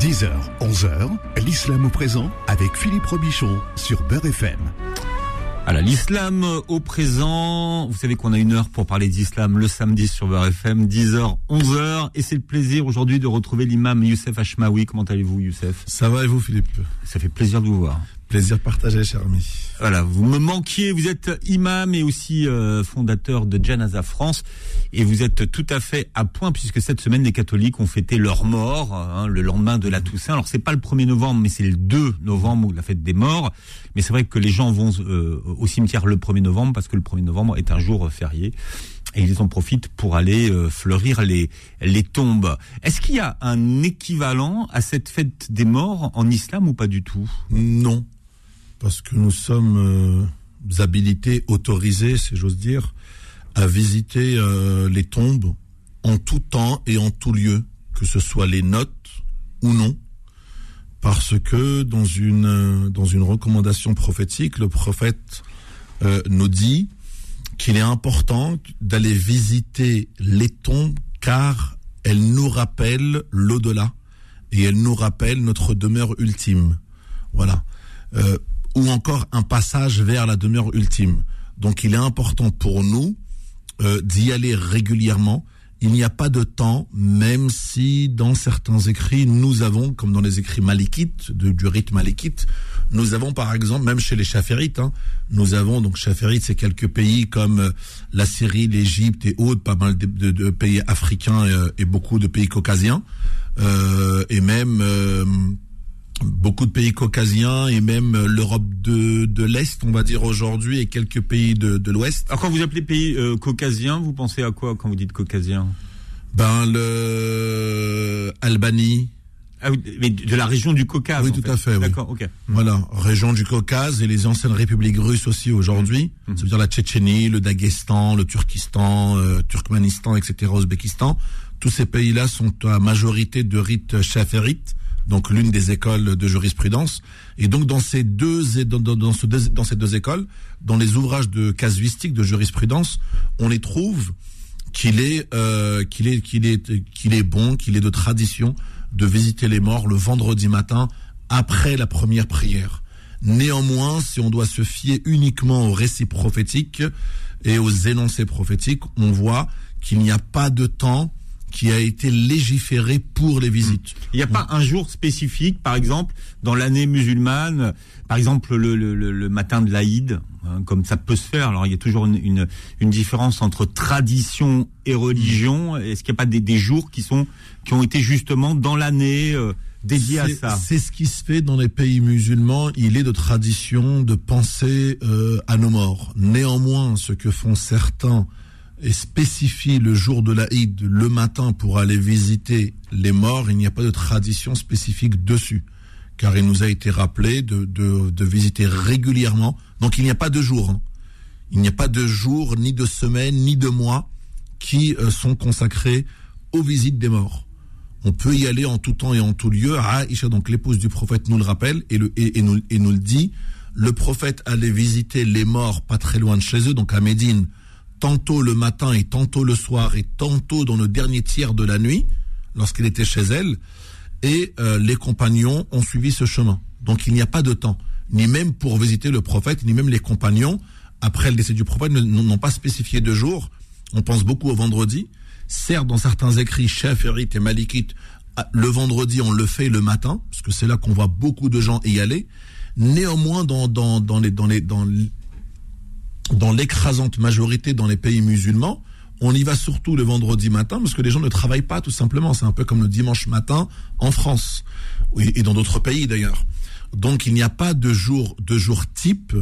10h, 11h, l'islam au présent avec Philippe Robichon sur Beurre FM. Alors l'islam au présent, vous savez qu'on a une heure pour parler d'islam le samedi sur Beurre FM, 10h, 11h, et c'est le plaisir aujourd'hui de retrouver l'imam Youssef Hachmaoui. Comment allez-vous Youssef? Ça va et vous Philippe? Ça fait plaisir de vous voir. Plaisir partagé, cher ami. Voilà, vous me manquiez. Vous êtes imam et aussi euh, fondateur de Janaza France, et vous êtes tout à fait à point puisque cette semaine les catholiques ont fêté leur mort hein, le lendemain de la Toussaint. Alors c'est pas le 1er novembre, mais c'est le 2 novembre la fête des morts. Mais c'est vrai que les gens vont euh, au cimetière le 1er novembre parce que le 1er novembre est un jour férié et ils en profitent pour aller euh, fleurir les, les tombes. Est-ce qu'il y a un équivalent à cette fête des morts en islam ou pas du tout? Non, parce que nous sommes euh, habilités, autorisés, si j'ose dire, à visiter euh, les tombes en tout temps et en tout lieu, que ce soit les notes ou non, parce que dans une euh, dans une recommandation prophétique, le prophète euh, nous dit qu'il est important d'aller visiter les tombes car elles nous rappellent l'au-delà et elles nous rappellent notre demeure ultime. Voilà. Euh, ou encore un passage vers la demeure ultime. Donc il est important pour nous euh, d'y aller régulièrement. Il n'y a pas de temps, même si dans certains écrits, nous avons, comme dans les écrits malikites, de, du rite malikite, nous avons par exemple, même chez les chaférites, hein, nous avons, donc chaférites, c'est quelques pays comme euh, la Syrie, l'Égypte et autres, pas mal de, pays africains et, euh, et, beaucoup de pays caucasiens, et même beaucoup de pays caucasiens et même l'Europe de, de l'Est, on va dire aujourd'hui, et quelques pays de, de l'Ouest. Alors quand vous appelez pays euh, caucasiens, vous pensez à quoi quand vous dites caucasien? Ben le Albanie. Ah oui, mais de la région du Caucase. Oui, tout fait. à fait. D'accord, ok. Voilà, région du Caucase et les anciennes républiques russes aussi aujourd'hui. Mmh. Ça veut dire la Tchétchénie, le Daghestan, le Turkistan, euh, Turkménistan, etc., Ouzbékistan. Tous ces pays-là sont à majorité de rite chaférite donc l'une des écoles de jurisprudence. Et donc dans ces deux dans, dans, ce dans ces deux écoles, dans les ouvrages de casuistique de jurisprudence, on les trouve qu'il est euh, qu'il est qu'il est qu'il est bon, qu'il est de tradition de visiter les morts le vendredi matin après la première prière. Néanmoins, si on doit se fier uniquement aux récits prophétiques et aux énoncés prophétiques, on voit qu'il n'y a pas de temps qui a été légiféré pour les visites. Il n'y a pas un jour spécifique, par exemple, dans l'année musulmane, par exemple le, le, le matin de l'Aïd, hein, comme ça peut se faire. Alors il y a toujours une, une, une différence entre tradition et religion. Est-ce qu'il n'y a pas des, des, jours qui sont qui ont été justement dans l'année euh, dédiés à ça C'est ce qui se fait dans les pays musulmans. Il est de tradition de penser euh, à nos morts. Néanmoins, ce que font certains et spécifie le jour de la Eid le matin pour aller visiter les morts, il n'y a pas de tradition spécifique dessus. Car il nous a été rappelé de, de, visiter régulièrement. Donc il n'y a pas de jour. Hein. Il n'y a pas de jour, ni de semaine, ni de mois qui euh, sont consacrés aux visites des morts. On peut y aller en tout temps et en tout lieu. Aïcha, donc l'épouse du prophète, nous le rappelle et, le, et, nous, et nous le dit. Le prophète allait visiter les morts pas très loin de chez eux, donc à Médine, tantôt le matin et tantôt le soir et tantôt dans le dernier tiers de la nuit, lorsqu'il était chez elle, et euh, les compagnons ont suivi ce chemin. Donc il n'y a pas de temps, ni même pour visiter le prophète, ni même les compagnons, après le décès du prophète, n'ont pas spécifié de jour. On pense beaucoup au vendredi. Certes, dans certains écrits, chaférites et malikites, le vendredi, on le fait le matin, parce que c'est là qu'on voit beaucoup de gens y aller. Néanmoins, dans, dans, dans, les, dans, les, dans dans l'écrasante majorité dans les pays musulmans, on y va surtout le vendredi matin parce que les gens ne travaillent pas tout simplement. C'est un peu comme le dimanche matin en France et dans d'autres pays d'ailleurs. Donc il n'y a pas de jour de jour type,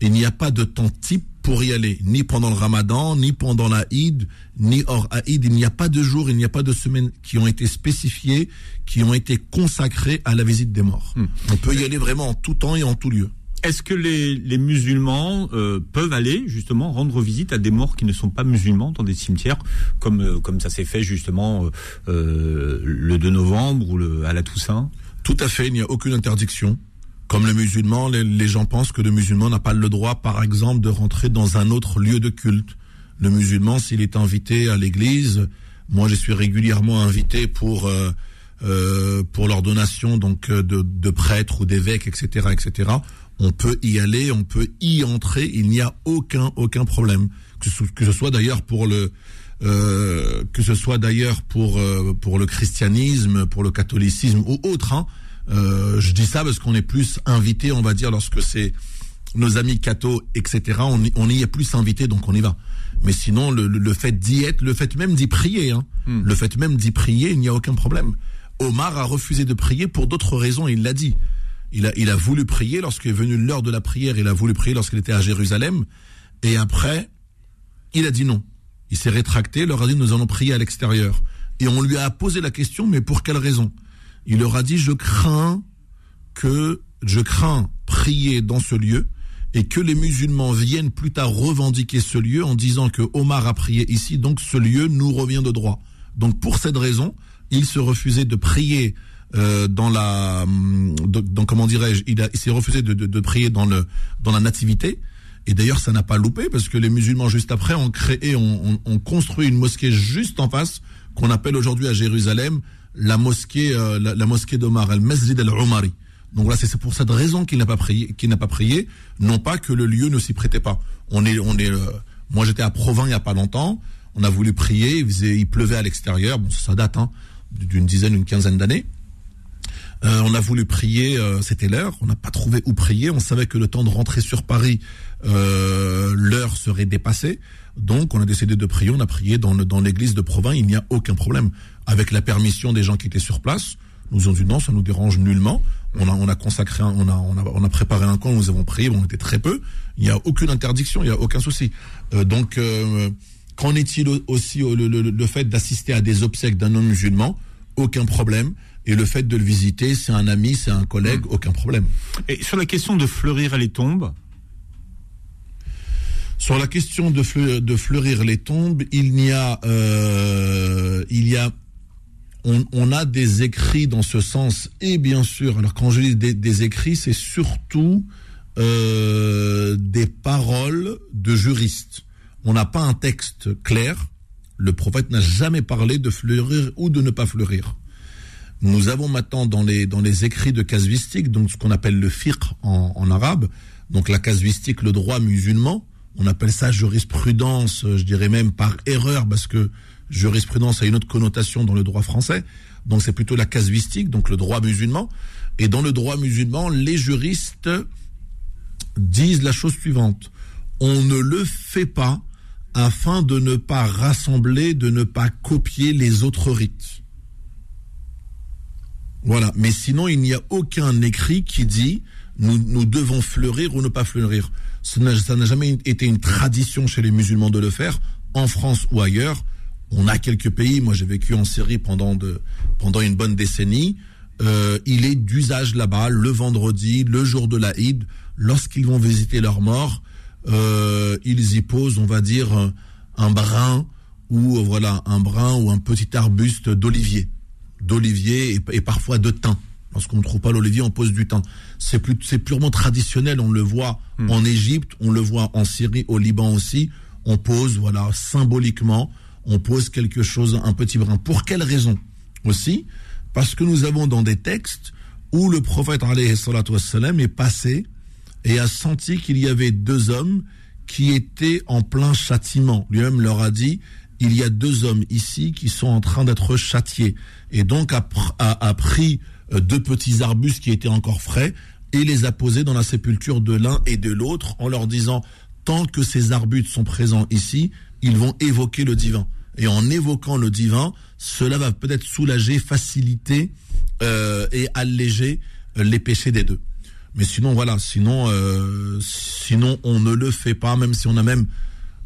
il n'y a pas de temps type pour y aller, ni pendant le Ramadan, ni pendant la Eid, ni hors Eid. Il n'y a pas de jour, il n'y a pas de semaine qui ont été spécifiés, qui ont été consacrés à la visite des morts. Hmm. On peut y aller vraiment en tout temps et en tout lieu. Est-ce que les, les musulmans euh, peuvent aller justement rendre visite à des morts qui ne sont pas musulmans dans des cimetières, comme euh, comme ça s'est fait justement euh, le 2 novembre ou le, à la Toussaint? Tout à fait, il n'y a aucune interdiction. Comme le musulman, les, les gens pensent que le musulman n'a pas le droit, par exemple, de rentrer dans un autre lieu de culte. Le musulman, s'il est invité à l'église, moi je suis régulièrement invité pour euh, pour donc de, de prêtres ou d'évêques, etc., etc. On peut y aller, on peut y entrer. Il n'y a aucun aucun problème que ce, que ce soit d'ailleurs pour le euh, que ce soit d'ailleurs pour euh, pour le christianisme, pour le catholicisme ou autre. Hein. Euh, je dis ça parce qu'on est plus invité, on va dire, lorsque c'est nos amis cathos, etc. On, on y est plus invité, donc on y va. Mais sinon, le, le fait d'y être, le fait même d'y prier, hein, hmm. le fait même d'y prier, il n'y a aucun problème. Omar a refusé de prier pour d'autres raisons, il l'a dit. Il a, il a voulu prier lorsqu'il est venu l'heure de la prière, il a voulu prier lorsqu'il était à Jérusalem, et après, il a dit non. Il s'est rétracté, leur a dit nous allons prier à l'extérieur. Et on lui a posé la question, mais pour quelle raison? Il leur a dit je crains que, je crains prier dans ce lieu et que les musulmans viennent plus tard revendiquer ce lieu en disant que Omar a prié ici, donc ce lieu nous revient de droit. Donc pour cette raison, il se refusait de prier euh, dans la, dans, comment dirais-je, il, s'est refusé de, de, prier dans le dans la nativité et d'ailleurs, ça n'a pas loupé parce que les musulmans juste après ont créé, ont, construit une mosquée juste en face qu'on appelle aujourd'hui à Jérusalem la mosquée, euh, la, mosquée d'Omar, al Masjid al-Umari. Donc voilà, c'est pour cette raison qu'il n'a pas prié, qu'il n'a pas prié, non pas que le lieu ne s'y prêtait pas. On est, on est. Euh, moi, j'étais à Provins il y a pas longtemps. On a voulu prier, il, faisait, il pleuvait à l'extérieur. Bon, ça date hein, d'une dizaine, une quinzaine d'années. Euh, on a voulu prier, euh, c'était l'heure. On n'a pas trouvé où prier. On savait que le temps de rentrer sur Paris, euh, l'heure serait dépassée. Donc, on a décidé de prier. On a prié dans, dans l'église de Provins. Il n'y a aucun problème. Avec la permission des gens qui étaient sur place, nous ont dit non, ça nous dérange nullement. On a, on a consacré, on a, on a, on a préparé un camp. Nous avons prié. on était très peu. Il n'y a aucune interdiction. Il n'y a aucun souci. donc, qu'en est-il aussi le, le, le fait d'assister à des obsèques d'un non musulman? Aucun problème. Et le fait de le visiter, c'est un ami, c'est un collègue, hmm. aucun problème. Et sur la question de fleurir les tombes sur la question de, fleurir, les tombes, il n'y a, euh, il y a, on, a des écrits dans ce sens. Et bien sûr, alors quand je dis des, écrits, c'est surtout euh, des paroles de juristes. On n'a pas un texte clair. Le prophète n'a jamais parlé de fleurir ou de ne pas fleurir. Nous avons maintenant dans les, écrits de casuistique, donc ce qu'on appelle le fiqh en, en, arabe, donc la casuistique, le droit musulman, on appelle ça jurisprudence, je dirais même par erreur, parce que jurisprudence a une autre connotation dans le droit français, donc c'est plutôt la casuistique, donc le droit musulman. Et dans le droit musulman, les juristes disent la chose suivante, on ne le fait pas afin de ne pas rassembler, de ne pas copier les autres rites. Voilà. Mais sinon, il n'y a aucun écrit qui dit nous, nous devons fleurir ou ne pas fleurir. Ça n'a jamais été une tradition chez les musulmans de le faire, en France ou ailleurs. On a quelques pays, moi j'ai vécu en Syrie pendant, de, pendant une bonne décennie. Euh, il est d'usage là-bas, le vendredi, le jour de la Eid, lorsqu'ils vont visiter leurs morts, euh, ils y posent, on va dire, un brin ou voilà un brin ou un petit arbuste d'olivier d'olivier et, parfois de thym. Lorsqu'on ne trouve pas l'olivier, on pose du thym. C'est plus, c'est purement traditionnel. On le voit hmm. en Égypte, on le voit en Syrie, au Liban aussi. On pose, voilà, symboliquement, on pose quelque chose, un petit brin. Pour quelle raison aussi? Parce que nous avons dans des textes où le prophète wassalam, est passé et a senti qu'il y avait deux hommes qui étaient en plein châtiment. Lui-même leur a dit il y a deux hommes ici qui sont en train d'être châtiés. Et donc a, pris euh, deux petits arbustes qui étaient encore frais et les a posés dans la sépulture de l'un et de l'autre en leur disant, tant que ces arbustes sont présents ici, ils vont évoquer le divin. Et en évoquant le divin, cela va peut-être soulager, faciliter euh, et alléger euh, les péchés des deux. Mais sinon, voilà, sinon, euh, sinon on ne le fait pas, même si on a même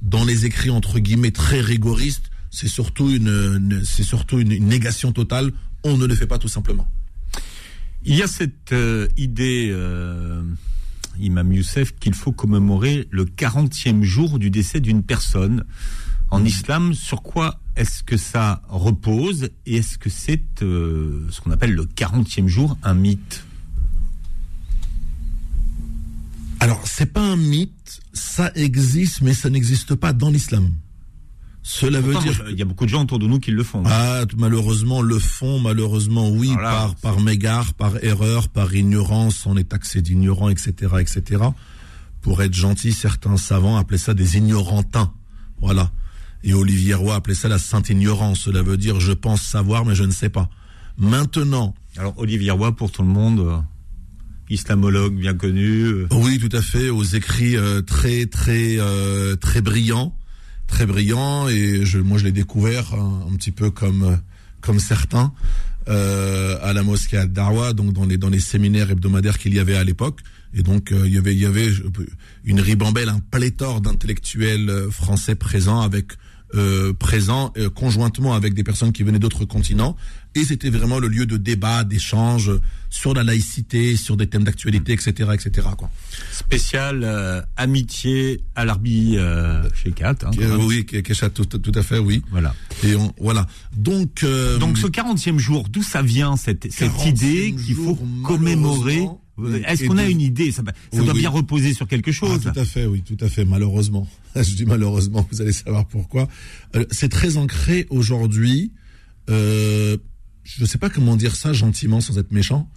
dans les écrits entre guillemets très rigoristes, c'est surtout une, c'est surtout une, négation totale. On ne le fait pas tout simplement. Il y a cette euh, idée, euh, Imam Youssef, qu'il faut commémorer le 40e jour du décès d'une personne. En mmh. islam, sur quoi est-ce que ça repose et est-ce que c'est euh, ce qu'on appelle le 40e jour un mythe? Alors, c'est pas un mythe, ça existe, mais ça n'existe pas dans l'islam. Cela veut dire. Il y a beaucoup de gens autour de nous qui le font. Ah, malheureusement, le font, malheureusement, oui, par, par mégare, par erreur, par ignorance, on est taxé d'ignorant, etc., etc. Pour être gentil, certains savants appelaient ça des ignorantins. Voilà. Et Olivier Roy appelait ça la sainte ignorance. Cela veut dire je pense savoir, mais je ne sais pas. Maintenant. Alors, Olivier Roy, pour tout le monde, euh, islamologue bien connu. Euh. Oui, tout à fait, aux écrits euh, très, très, très brillants très brillant et je, moi je l'ai découvert un, petit peu comme comme certains euh, à la mosquée à Darwa, donc dans les dans les séminaires hebdomadaires qu'il y avait à l'époque. Et donc euh, il y avait il y avait une ribambelle, un pléthore d'intellectuels euh, français présents avec euh, présents euh, conjointement avec des personnes qui venaient d'autres continents. Et c'était vraiment le lieu de débat, d'échange sur la laïcité, sur des thèmes d'actualité, etc., etc. Quoi. Spécial euh, amitié à l'arbi chez Kat. Hein, oui, Kesha, tout, tout, à fait, oui. Voilà. Et on, voilà. Donc, donc ce 40e jour, d'où ça vient cette, cette idée qu'il faut commémorer? Est-ce qu'on a une idée? Ça, doit bien reposer sur quelque chose. Ah, tout à fait, oui, tout à fait. Malheureusement, je dis malheureusement, vous allez savoir pourquoi. Euh, c'est très ancré aujourd'hui. Euh, je ne sais pas comment dire ça gentiment sans être méchant.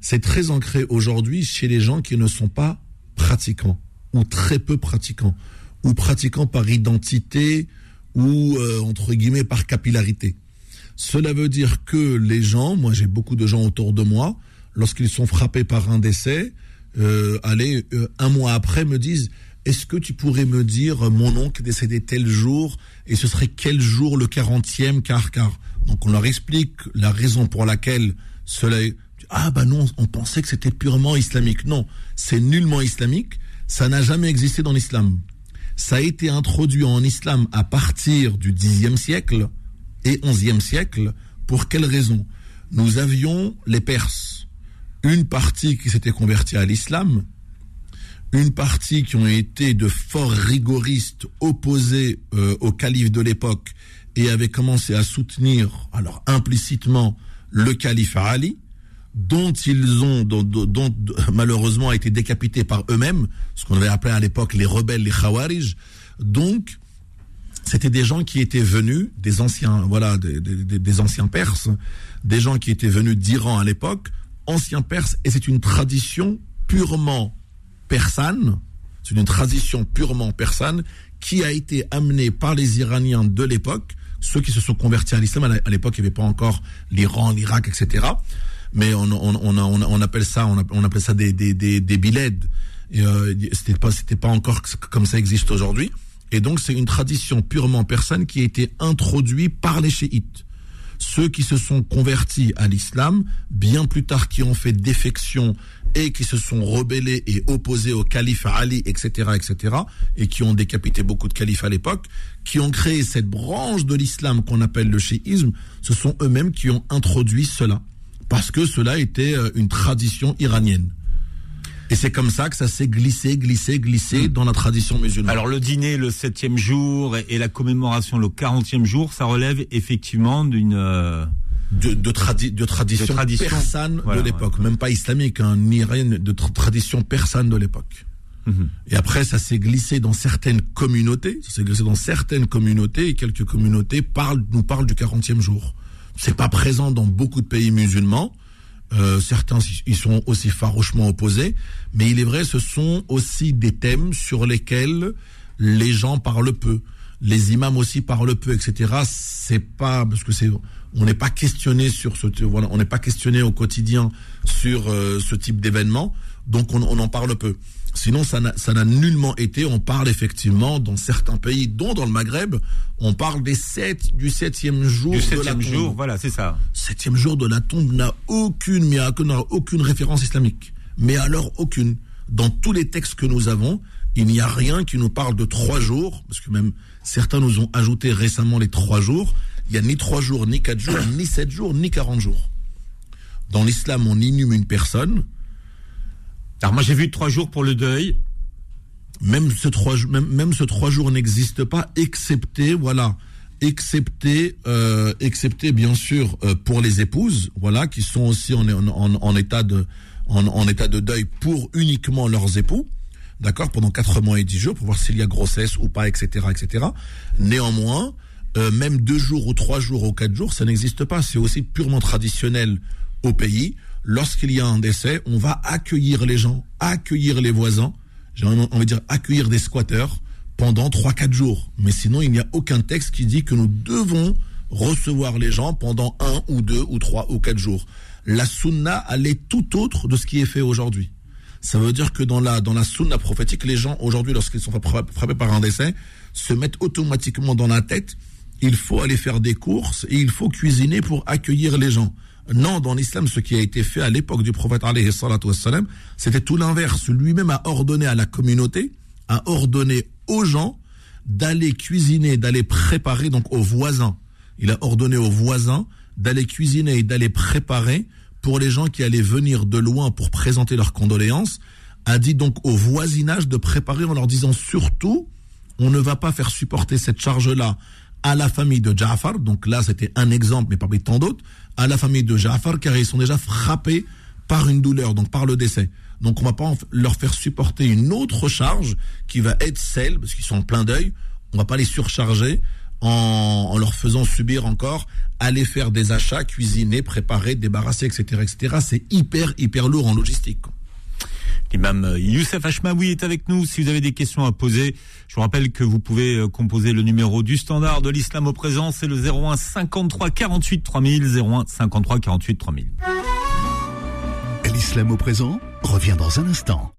C'est très ancré aujourd'hui chez les gens qui ne sont pas pratiquants ou très peu pratiquants ou pratiquants par identité ou euh, entre guillemets par capillarité. Cela veut dire que les gens, moi j'ai beaucoup de gens autour de moi, lorsqu'ils sont frappés par un décès, euh, allez, euh, un mois après, me disent Est-ce que tu pourrais me dire mon oncle décédé tel jour et ce serait quel jour le 40e car car Donc on leur explique la raison pour laquelle cela est. Ah bah non, on pensait que c'était purement islamique. Non, c'est nullement islamique. Ça n'a jamais existé dans l'islam. Ça a été introduit en islam à partir du Xe siècle et XIe siècle. Pour quelle raison? Nous avions les Perses une partie qui s'était convertie à l'islam, une partie qui ont été de forts rigoristes opposés euh, au calife de l'époque et avaient commencé à soutenir, alors implicitement, le calife Ali, dont ils ont, dont, dont, malheureusement a été décapité par eux-mêmes, ce qu'on avait appelé à l'époque les rebelles, les khawarij. Donc, c'était des gens qui étaient venus, des anciens, voilà, des, des anciens Perses, des gens qui étaient venus d'Iran à l'époque, ancien perse et c'est une tradition purement persane, c'est une tradition purement persane qui a été amenée par les Iraniens de l'époque, ceux qui se sont convertis à l'islam. À l'époque, il n'y avait pas encore l'Iran, l'Irak, etc. Mais on, on, on, appelle ça, on, appelle ça des, des, des, des bilèdes. Euh, c'était pas, c'était pas encore comme ça existe aujourd'hui. Et donc, c'est une tradition purement persane qui a été introduite par les chiites ceux qui se sont convertis à l'islam, bien plus tard qui ont fait défection et qui se sont rebellés et opposés au calife Ali, etc., etc., et qui ont décapité beaucoup de califes à l'époque, qui ont créé cette branche de l'islam qu'on appelle le chiisme, ce sont eux-mêmes qui ont introduit cela, parce que cela était euh, une tradition iranienne. Et c'est comme ça que ça s'est glissé, glissé, glissé hmm. dans la tradition musulmane. Alors le dîner le septième jour et la commémoration le quarantième jour, ça relève effectivement d'une... Euh, de, de, de, tradition, persane de l'époque, même pas islamique, hein, ni rien, de tradition persane de l'époque. Mhm. Et après, ça s'est glissé dans certaines communautés, ça s'est glissé dans certaines communautés, et quelques communautés parlent, nous parlent du 40e jour. C'est pas présent dans beaucoup de pays musulmans, euh, certains ils sont aussi farouchement opposés, mais il est vrai, ce sont aussi des thèmes sur lesquels les gens parlent peu. Les imams aussi parlent peu, etc. C'est pas parce que c'est on n'est pas questionné sur ce voilà, on n'est pas questionné au quotidien sur euh, ce type d'événement, donc on, on en parle peu. Sinon, ça n'a nullement été. On parle effectivement dans certains pays, dont dans le Maghreb, on parle des sept, du septième jour du septième jour, voilà, c'est ça. Septième jour de la tombe n'a aucune, mais aucune référence islamique. Mais alors aucune. Dans tous les textes que nous avons, il n'y a rien qui nous parle de trois jours, parce que même certains nous ont ajouté récemment les trois jours. Il n'y a ni trois jours, ni quatre jours, ni sept jours, ni quarante jours. Dans l'islam, on inhume une personne alors moi j'ai vu trois jours pour le deuil. Même ce trois, jours n'existe pas, excepté, voilà, excepté, euh, excepté bien sûr euh, pour les épouses, voilà, qui sont aussi en, en, état de, en, état de deuil pour uniquement leurs époux. d'accord, pendant 4 mois et 10 jours pour voir s'il y a grossesse ou pas, etc., etc. Néanmoins, euh, même deux jours ou trois jours ou quatre jours, ça n'existe pas. C'est aussi purement traditionnel au pays. Lorsqu'il y a un décès, on va accueillir les gens, accueillir les voisins, j'ai envie de dire accueillir des squatteurs pendant trois, quatre jours. Mais sinon, il n'y a aucun texte qui dit que nous devons recevoir les gens pendant un ou deux ou trois ou quatre jours. La sunna, elle est tout autre de ce qui est fait aujourd'hui. Ça veut dire que dans la, dans la sunna prophétique, les gens aujourd'hui, lorsqu'ils sont frappés par un décès, se mettent automatiquement dans la tête, il faut aller faire des courses et il faut cuisiner pour accueillir les gens. Non, dans l'islam, ce qui a été fait à l'époque du prophète, c'était tout l'inverse. Lui-même a ordonné à la communauté, a ordonné aux gens d'aller cuisiner, d'aller préparer, donc aux voisins. Il a ordonné aux voisins d'aller cuisiner et d'aller préparer pour les gens qui allaient venir de loin pour présenter leurs condoléances, a dit donc au voisinage de préparer en leur disant surtout, on ne va pas faire supporter cette charge-là à la famille de Ja'far, donc là c'était un exemple, mais parmi tant d'autres, à la famille de Ja'far, car ils sont déjà frappés par une douleur, donc par le décès. Donc on va pas leur faire supporter une autre charge qui va être celle, parce qu'ils sont en plein deuil, on va pas les surcharger en, leur faisant subir encore aller faire des achats, cuisiner, préparer, débarrasser, etc. etc. C'est hyper, hyper lourd en logistique. L'imam Youssef Hachmaoui est avec nous. Si vous avez des questions à poser, je vous rappelle que vous pouvez euh, composer le numéro du standard de l'islam au présent, c'est le 01 53 48 3000, 01 53 48 3000. L'islam au présent revient dans un instant.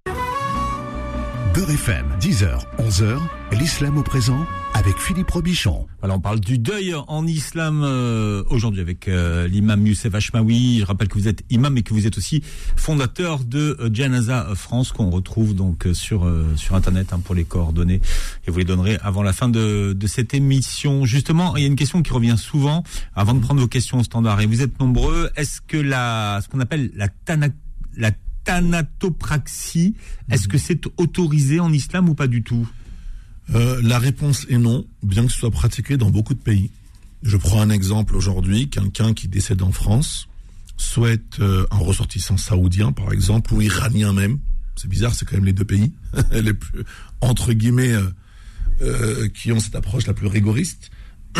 Beurre FM, 10h, 11h, l'islam au présent avec Philippe Robichon. Voilà, on parle du deuil en islam euh, aujourd'hui avec euh, l'imam Youssef Hachmaoui. Je rappelle que vous êtes imam et que vous êtes aussi fondateur de euh, Janaza France qu'on retrouve donc sur sur internet hein, pour les coordonnées et vous les donnerez avant la fin de, de cette émission. Justement, il y a une question qui revient souvent avant de prendre vos questions au standard et vous êtes nombreux. Est-ce que la ce qu'on appelle la la thanatopraxie, est-ce que c'est autorisé en islam ou pas du tout? Euh, La réponse est non, bien que ce soit pratiqué dans beaucoup de pays. Je prends un exemple aujourd'hui, quelqu'un qui décède en France souhaite euh, un ressortissant saoudien, par exemple, ou iranien même. C'est bizarre, c'est quand même les deux pays, les plus, entre guillemets, euh, qui ont cette approche la plus rigoriste.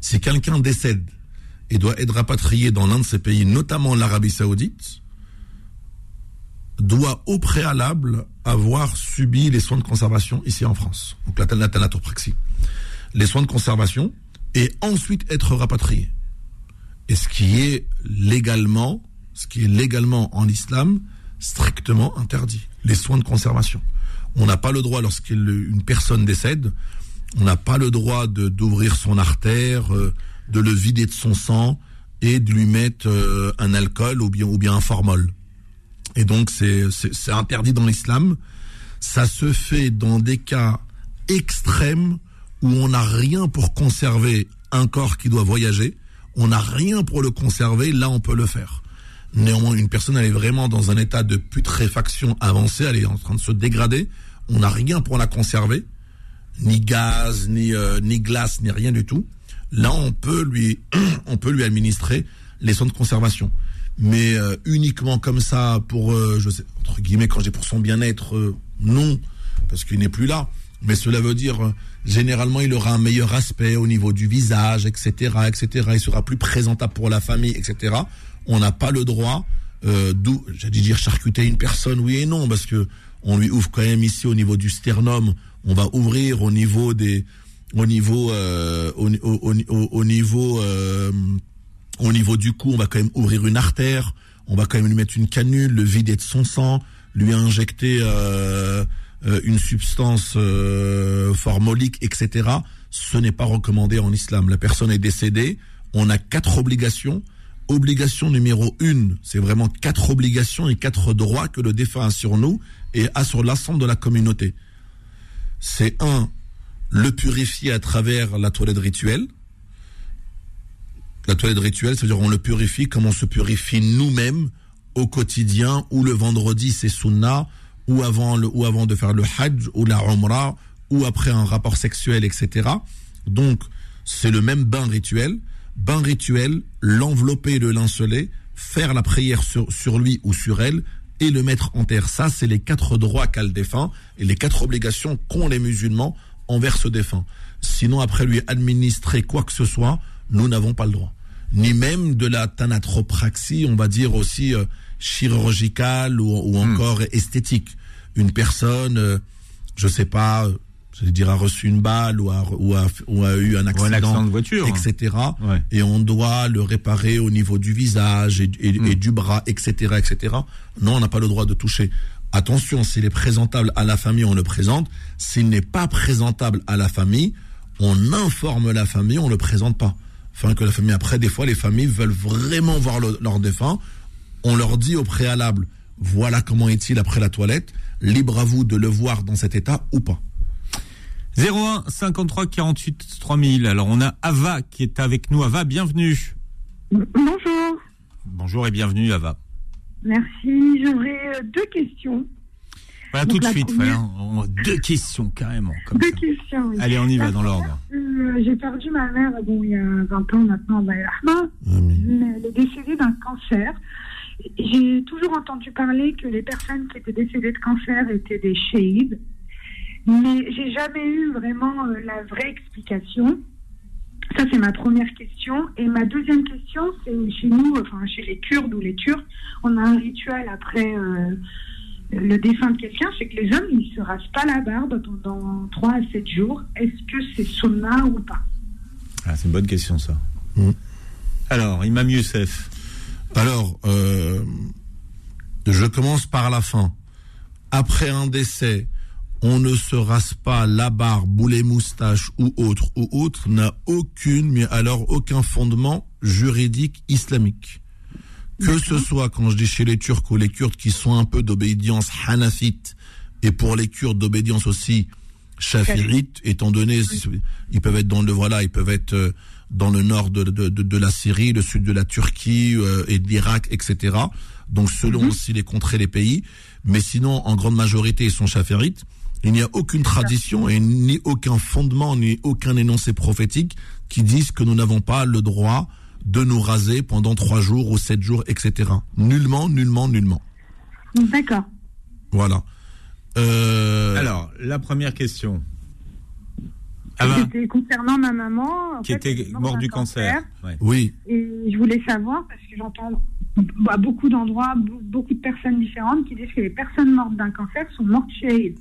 si quelqu'un décède et doit être rapatrié dans l'un de ces pays, notamment l'Arabie saoudite, doit au préalable avoir subi les soins de conservation ici en France. Donc la thanatopraxie. Les soins de conservation et ensuite être rapatrié. Et ce qui est légalement, ce qui est légalement en islam, strictement interdit. Les soins de conservation. On n'a pas le droit, lorsqu'une personne décède, on n'a pas le droit d'ouvrir son artère, euh, de le vider de son sang et de lui mettre euh, un alcool ou bien un formol. Et donc c'est interdit dans l'islam. Ça se fait dans des cas extrêmes où on n'a rien pour conserver un corps qui doit voyager. On n'a rien pour le conserver. Là, on peut le faire. Néanmoins, une personne elle est vraiment dans un état de putréfaction avancée. Elle est en train de se dégrader. On n'a rien pour la conserver, ni gaz, ni euh, glace, ni rien du tout. Là, on peut lui on peut lui administrer les soins de conservation mais euh, uniquement comme ça pour euh, je sais entre guillemets quand j'ai pour son bien-être euh, non parce qu'il n'est plus là. Mais cela veut dire généralement il aura un meilleur aspect au niveau du visage etc etc il sera plus présentable pour la famille etc on n'a pas le droit d'où j'allais dire charcuter une personne oui et non parce que on lui ouvre quand même ici au niveau du sternum on va ouvrir au niveau des au niveau au, au, au, niveau au niveau du cou, on va quand même ouvrir une artère, on va quand même lui mettre une canule, le vider de son sang, lui injecter euh, euh, une substance euh, formolique, etc. Ce n'est pas recommandé en islam. La personne est décédée, on a quatre obligations. Obligation numéro une, c'est vraiment quatre obligations et quatre droits que le défunt a sur nous et a sur l'ensemble de la communauté. C'est un, le purifier à travers la toilette rituelle. La toilette rituelle, c'est-à-dire on le purifie comme on se purifie nous-mêmes au quotidien, ou le vendredi c'est sunna, ou avant, le, ou avant de faire le hajj, ou la umrah, ou après un rapport sexuel, etc. Donc, c'est le même bain rituel. Bain rituel, l'envelopper, le linceler, faire la prière sur, sur lui ou sur elle, et le mettre en terre. Ça, c'est les quatre droits qu'a le défunt et les quatre obligations qu'ont les musulmans envers ce défunt. Sinon, après lui administrer quoi que ce soit, nous n'avons pas le droit. Ni même de la thanatropraxie, on va dire aussi euh, chirurgicale ou, Hmm. encore esthétique. Une personne, euh, je sais pas, euh, je dire, a reçu une balle ou a, ou a, ou a eu un Ou accident, un accident de voiture. etc. Ouais. Et on doit le réparer au niveau du visage et, et- Hmm. et du bras, etc., etc. Non, on n'a pas le droit de toucher. Attention, s'il est présentable à la famille, on le présente. S'il n'est pas présentable à la famille, on informe la famille, on le présente pas. Enfin, que la famille, après, des fois, les familles veulent vraiment voir le- leur défunt. On leur dit au préalable, voilà comment est-il après la toilette. Libre à vous de le voir dans cet état ou pas. 01 53 48 3000. Alors on a Ava qui est avec nous. Ava, bienvenue. Bonjour, Bonjour et bienvenue Ava. merci. J'aurais euh, deux questions. Voilà Donc tout de suite. première- Voilà, deux questions carrément. Comme Deux ça. questions. oui. Allez, on y va dans l'ordre. Euh, J'ai perdu ma mère bon, il y a 20 ans maintenant, yarhamha. Mais Elle est décédée d'un cancer. J'ai toujours entendu parler que les personnes qui étaient décédées de cancer étaient des shahids. Mais j'ai jamais eu vraiment euh, la vraie explication. Ça, c'est ma première question. Et ma deuxième question, c'est chez nous, enfin chez les Kurdes ou les Turcs, on a un rituel après euh, le défunt de quelqu'un, c'est que les hommes, ils se rasent pas la barbe pendant 3 à 7 jours. Est-ce que c'est sunna ou pas? Ah, c'est une bonne question ça. Mm. Alors, Imam Youssef. Alors, euh, je commence par la fin. Après un décès, on ne se rase pas la barbe ou les moustaches ou autre ou autre n'a aucune, mais alors aucun fondement juridique islamique. Que ce soit quand je dis chez les Turcs ou les Kurdes qui sont un peu d'obédience hanafite et pour les Kurdes d'obédience aussi chafiite, étant donné ils peuvent être dans le voilà, ils peuvent être euh, dans le nord de, de, de, de la Syrie, le sud de la Turquie euh, et de l'Irak, etc. Donc selon aussi les contrées, les pays, mais sinon en grande majorité ils sont chaférites. Il n'y a aucune tradition et ni aucun fondement ni aucun énoncé prophétique qui disent que nous n'avons pas le droit de nous raser pendant trois jours ou sept jours, etc. Nullement, nullement, nullement. D'accord. Voilà. Euh, Alors, la première question. Ava, C'était concernant ma maman. en qui fait, était morte du cancer. Ouais. oui, Et je voulais savoir, parce que j'entends à beaucoup d'endroits, be- beaucoup de personnes différentes qui disent que les personnes mortes d'un cancer sont mortes chez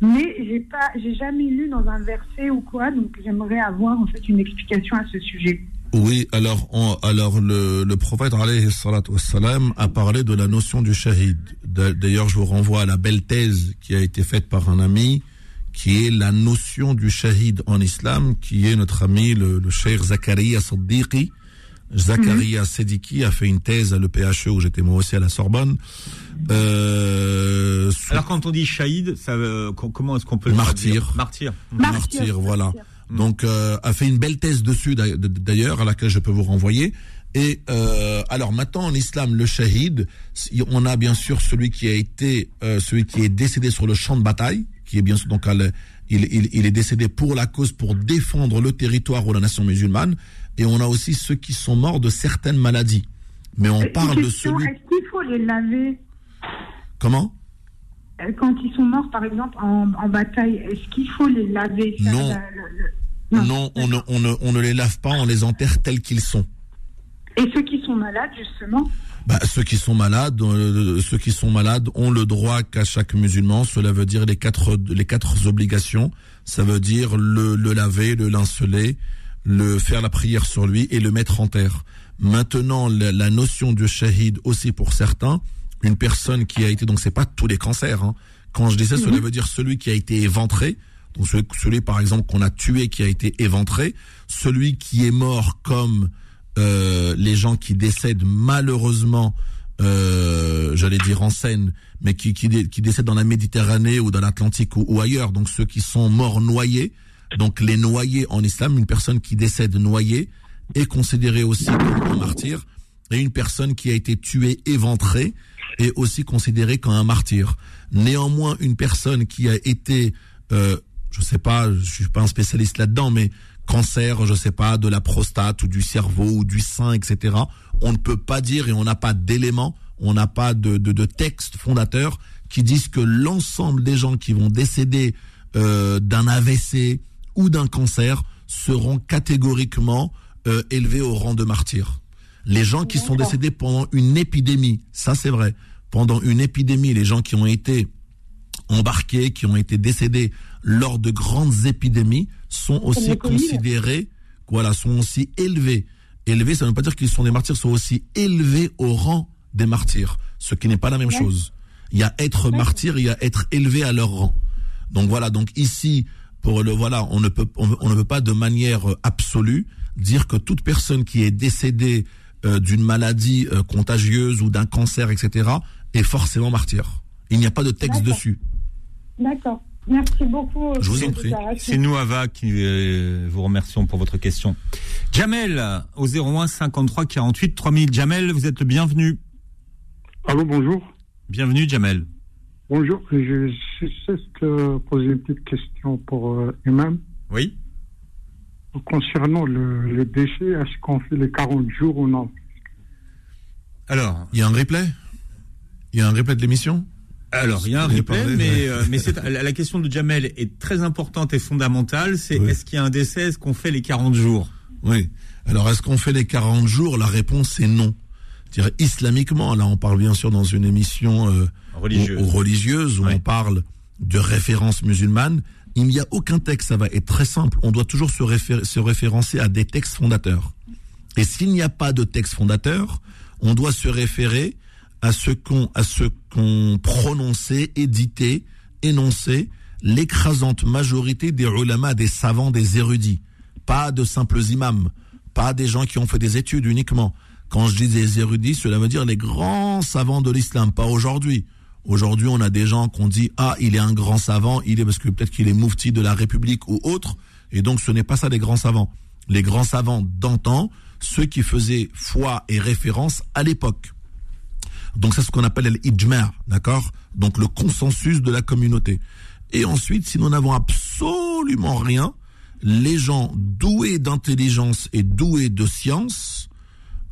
Mais j'ai pas, j'ai jamais lu dans un verset ou quoi, donc j'aimerais avoir en fait une explication à ce sujet. Oui, alors, on- alors le, le prophète alayhi salatu wassalam, a parlé de la notion du shahid. D'a- D'ailleurs, je vous renvoie à la belle thèse qui a été faite par un ami, qui est la notion du shahid en islam, qui est notre ami le, le cheikh Zakaria Siddiqui. Zakaria Sediki a fait une thèse à l'EPHE où j'étais moi aussi à la Sorbonne. Euh, Alors, quand on dit shahid, ça, euh, com- comment est-ce qu'on peut le Martyr. traduire? Martyr. Martyr, voilà. Donc, euh, a fait une belle thèse dessus d'a- d'ailleurs, à laquelle je peux vous renvoyer. Et euh, alors maintenant en islam, le shahid, on a bien sûr celui qui a été, euh, celui qui est décédé sur le champ de bataille, qui est bien sûr donc il, il, il est décédé pour la cause, pour défendre le territoire ou la nation musulmane. Et on a aussi ceux qui sont morts de certaines maladies. Mais on parle une de question, celui. Est-ce qu'il faut les laver? Comment? Quand ils sont morts, par exemple, en, en bataille Est-ce qu'il faut les laver Non. la- Non, on ne, on, ne, on ne les lave pas, on les enterre tels qu'ils sont. Et ceux qui sont malades, justement Bah, ceux qui sont malades, euh, ceux qui sont malades ont le droit qu'à chaque musulman. Cela veut dire les quatre les quatre obligations. Ça veut dire le, le laver, le linceler, le faire la prière sur lui et le mettre en terre. Maintenant, la, la notion de shahid aussi pour certains, une personne qui a été donc c'est pas tous les cancers. Hein. Quand je dis ça, cela veut dire celui qui a été éventré. Donc celui, celui, par exemple qu'on a tué qui a été éventré, celui qui est mort comme euh, les gens qui décèdent malheureusement, euh, j'allais dire en Seine, mais qui, qui, dé- qui décèdent dans la Méditerranée ou dans l'Atlantique ou, ou ailleurs, donc ceux qui sont morts noyés. Donc les noyés en islam, une personne qui décède noyée est considérée aussi comme un martyr, et une personne qui a été tuée éventrée est aussi considérée comme un martyr. Néanmoins, une personne qui a été, euh, je sais pas, je suis pas un spécialiste là-dedans, mais cancer, je sais pas, de la prostate ou du cerveau ou du sein, etc. On ne peut pas dire et on n'a pas d'éléments on n'a pas de, de, texte fondateur qui disent que l'ensemble des gens qui vont décéder euh, d'un AVC ou d'un cancer seront catégoriquement euh, élevés au rang de martyrs. Les gens qui sont décédés pendant une épidémie, ça c'est vrai, pendant une épidémie, les gens qui ont été embarqués, qui ont été décédés lors de grandes épidémies, sont aussi considérés, voilà, sont aussi élevés. Élevés, ça ne veut pas dire qu'ils sont des martyrs, sont aussi élevés au rang des martyrs, ce qui n'est pas la même chose. Il y a être martyr, il y a être élevé à leur rang. Donc voilà, donc ici, pour le voilà, on ne peut on, ne peut pas de manière euh, absolue dire que toute personne qui est décédée euh, d'une maladie euh, contagieuse ou d'un cancer, etc., est forcément martyr. Il n'y a pas de texte dessus. D'accord. Merci beaucoup. Je vous en prie. C'est nous, Ava, qui vous remercions pour votre question. Jamel, au 01 53 48 3000. Jamel, vous êtes le bienvenu. Allô, bonjour. Bienvenue, Jamel. Bonjour, je juste euh, poser une petite question pour euh, Imam. Oui. Concernant le, déchet, est-ce qu'on fait les 40 jours ou non Alors. Il y a un replay? Il y a un replay de l'émission? Alors, il y a un replay, mais, euh, mais la question de Jamel est très importante et fondamentale. C'est est-ce qu'il y a un décès? Est-ce qu'on fait les 40 jours? Oui. Alors, est-ce qu'on fait les 40 jours? La réponse est non. -dire islamiquement, là, on parle bien sûr dans une émission religieuse, où on parle de références musulmanes. Il n'y a aucun texte, ça va être très simple. On doit toujours se, référencer à des textes fondateurs. Et s'il n'y a pas de texte fondateur, on doit se référer à ce qu'on à ce qu'on prononçait, édité, énoncé l'écrasante majorité des ulama, des savants, des érudits, pas de simples imams, pas des gens qui ont fait des études uniquement. Quand je dis des érudits, cela veut dire les grands savants de l'islam, pas aujourd'hui. Aujourd'hui, on a des gens qu'on dit ah il est un grand savant, il est parce que peut-être qu'il est moufti de la République ou autre, et donc ce n'est pas ça les grands savants. Les grands savants d'antan, ceux qui faisaient foi et référence à l'époque. Donc c'est ce qu'on appelle l'ijma', d'accord? Donc le consensus de la communauté. Et ensuite, si nous n'avons absolument rien, les gens doués d'intelligence et doués de science,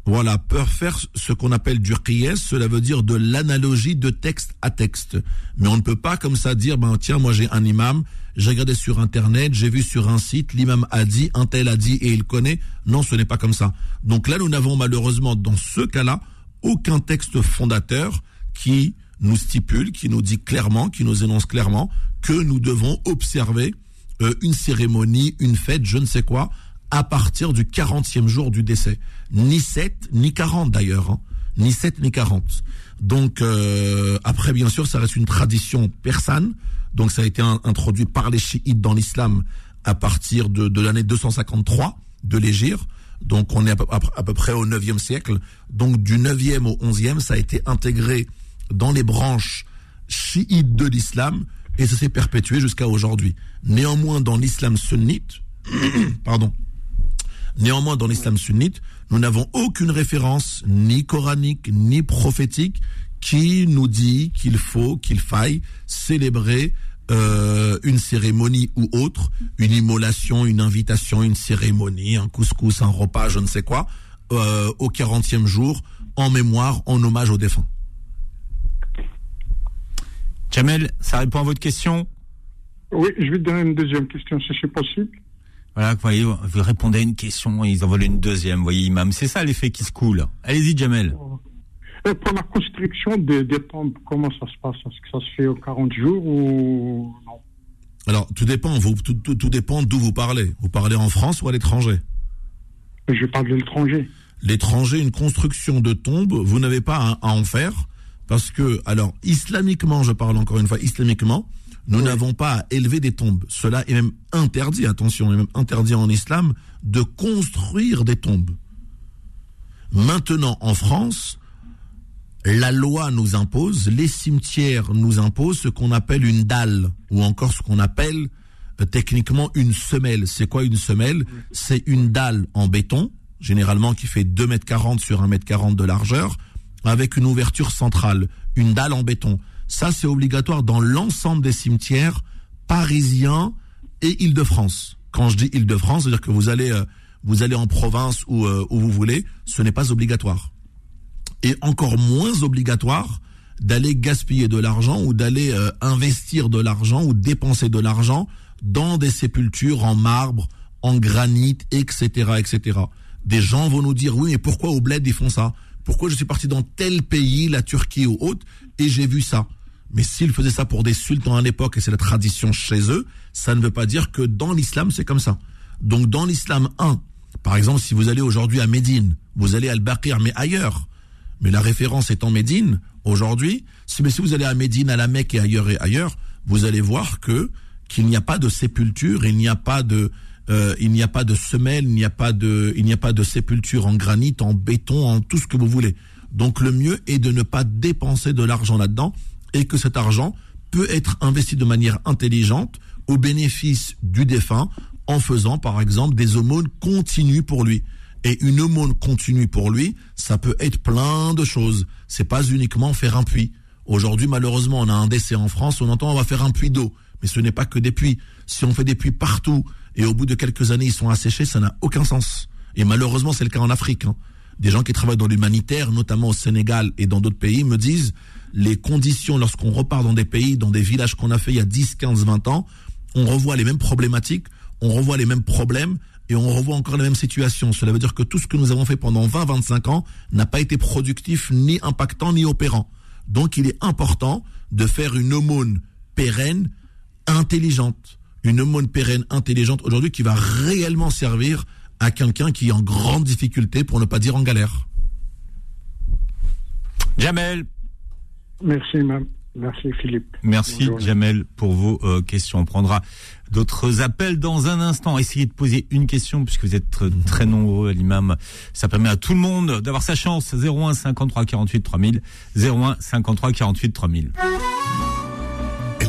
voilà, peuvent faire ce qu'on appelle du qiyas, cela veut dire de l'analogie de texte à texte. Mais on ne peut pas comme ça dire, ben tiens, moi j'ai un imam, j'ai regardé sur internet, j'ai vu sur un site, l'imam a dit, un tel a dit et il connaît. Non, ce n'est pas comme ça. Donc là, nous n'avons malheureusement dans ce cas-là aucun texte fondateur qui nous stipule, qui nous dit clairement, qui nous énonce clairement que nous devons observer euh, une cérémonie, une fête, je ne sais quoi, à partir du 40e jour du décès. Ni 7, ni 40 d'ailleurs. Hein. Ni 7, ni 40. Donc euh, après, bien sûr, ça reste une tradition persane. Donc ça a été introduit par les chiites dans l'islam à partir de, de l'année 253 de l'Égir. Donc on est à peu, près au 9e siècle. Donc du 9e au 11e, ça a été intégré dans les branches chiites de l'islam et ça s'est perpétué jusqu'à aujourd'hui. Néanmoins, dans l'islam sunnite, pardon, Néanmoins, dans l'islam sunnite, nous n'avons aucune référence, ni coranique, ni prophétique, qui nous dit qu'il faut, qu'il faille célébrer euh, une cérémonie ou autre, une immolation, une invitation, une cérémonie, un couscous, un repas, je ne sais quoi, euh, au 40e jour, en mémoire, en hommage aux défunts. Jamel, ça répond à votre question? Oui, je vais te donner une deuxième question, si c'est possible. Voilà, vous voyez, vous répondez à une question, ils en veulent une deuxième, vous voyez, imam. C'est ça l'effet qui se coule. Allez-y, Jamel. Et pour la construction des, tombes, comment ça se passe? Est-ce que ça se fait aux 40 jours ou non? Alors, tout dépend, vous, tout, tout, dépend d'où vous parlez. Vous parlez en France ou à l'étranger? Je parle de l'étranger. L'étranger, une construction de tombe, vous n'avez pas à en faire parce que, alors, islamiquement, je parle encore une fois, islamiquement, nous n'avons pas à élever des tombes. Cela est même interdit, attention, est même interdit en islam de construire des tombes. Maintenant, en France, la loi nous impose, les cimetières nous imposent ce qu'on appelle une dalle, ou encore ce qu'on appelle euh, techniquement une semelle. C'est quoi une semelle? C'est une dalle en béton, généralement qui fait 2 mètres 40 sur 1 mètre 40 de largeur, avec une ouverture centrale, une dalle en béton. Ça, c'est obligatoire dans l'ensemble des cimetières parisiens et Île-de-France. Quand je dis Île-de-France, c'est-à-dire que vous allez, euh, vous allez en province ou euh, où vous voulez, ce n'est pas obligatoire. et encore moins obligatoire d'aller gaspiller de l'argent ou d'aller euh, investir de l'argent ou dépenser de l'argent dans des sépultures en marbre, en granit, etc., etc. Des gens vont nous dire oui, mais pourquoi au bled ils font ça? Pourquoi je suis parti dans tel pays, la Turquie ou autre, et j'ai vu ça? Mais s'ils faisaient ça pour des sultans à l'époque et c'est la tradition chez eux, ça ne veut pas dire que dans l'islam c'est comme ça. Donc dans l'islam 1, par exemple, si vous allez aujourd'hui à Médine, vous allez à Al-Baqir, mais ailleurs. Mais la référence est en Médine, aujourd'hui. Mais si vous allez à Médine, à la Mecque et ailleurs et ailleurs, vous allez voir que qu'il n'y a pas de sépulture, il n'y a pas de euh, il n'y a pas de semelle, il n'y a pas de il n'y a pas de sépulture en granit, en béton, en tout ce que vous voulez. Donc le mieux est de ne pas dépenser de l'argent là-dedans et que cet argent peut être investi de manière intelligente au bénéfice du défunt en faisant par exemple des aumônes continues pour lui. Et une aumône continue pour lui, ça peut être plein de choses. C'est pas uniquement faire un puits. Aujourd'hui, malheureusement, on a un décès en France, on entend on va faire un puits d'eau. Mais ce n'est pas que des puits. Si on fait des puits partout et au bout de quelques années ils sont asséchés, ça n'a aucun sens. Et malheureusement, c'est le cas en Afrique. Hein. Des gens qui travaillent dans l'humanitaire, notamment au Sénégal et dans d'autres pays, me disent les conditions lorsqu'on repart dans des pays, dans des villages qu'on a fait il y a 10, 15, 20 ans, on revoit les mêmes problématiques, on revoit les mêmes problèmes et on revoit encore les mêmes situations. Cela veut dire que tout ce que nous avons fait pendant 20, 25 ans n'a pas été productif, ni impactant, ni opérant. Donc il est important de faire une aumône pérenne, intelligente. Une aumône pérenne, intelligente aujourd'hui qui va réellement servir à quelqu'un qui est en grande difficulté, pour ne pas dire en galère. Jamel. Merci, madame. Merci Philippe. Merci Jamel pour vos euh, questions. On prendra d'autres appels dans un instant. Essayez de poser une question puisque vous êtes très nombreux à l'imam. Ça permet à tout le monde d'avoir sa chance. 01 53 48 3000. 01 53 48 3000.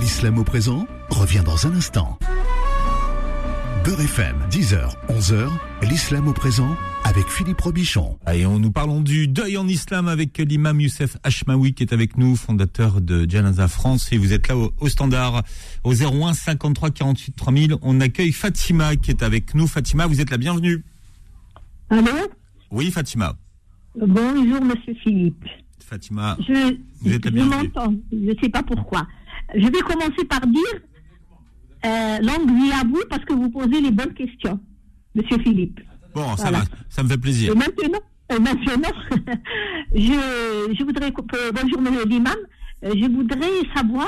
L'islam au présent revient dans un instant. Beurre FM, 10h, 11h, l'islam au présent avec Philippe Robichon. Et on nous parlons du deuil en islam avec l'imam Youssef Hashmaoui qui est avec nous, fondateur de Janaza France. Et vous êtes là au, standard au 01 53 48 3000. On accueille Fatima qui est avec nous. Fatima, vous êtes la bienvenue. Allô? Oui, Fatima. Bonjour, monsieur Philippe. Fatima, je, vous êtes la bienvenue. Je m'entends, je ne sais pas pourquoi. Je vais commencer par dire euh, longue vie à vous parce que vous posez les bonnes questions, monsieur Philippe. Bon, ça va, ça me fait plaisir. Et maintenant, euh, maintenant je, je voudrais, euh, bonjour l'imam, euh, je voudrais savoir,